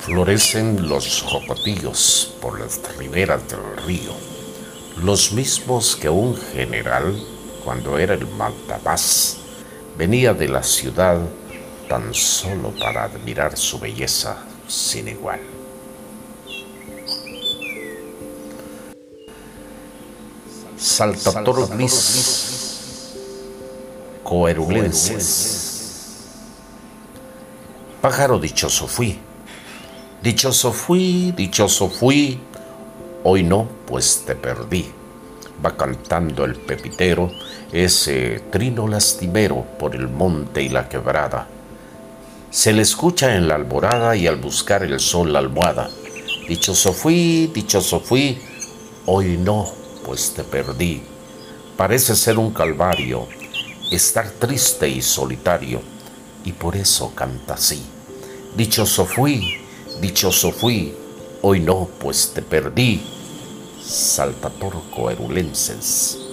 Florecen los jocotillos por las riberas del río, los mismos que un general, cuando era el mandamás, venía de la ciudad tan solo para admirar su belleza sin igual. Saltatoro gris, coerulenses. Pájaro dichoso fui Dichoso fui, dichoso fui, hoy no, pues te perdí. Va cantando el pepitero, ese trino lastimero por el monte y la quebrada. Se le escucha en la alborada y al buscar el sol la almohada. Dichoso fui, dichoso fui, hoy no, pues te perdí. Parece ser un calvario, estar triste y solitario, y por eso canta así. Dichoso fui, Dichoso fui, hoy no, pues te perdí. Saltatorco erulenses.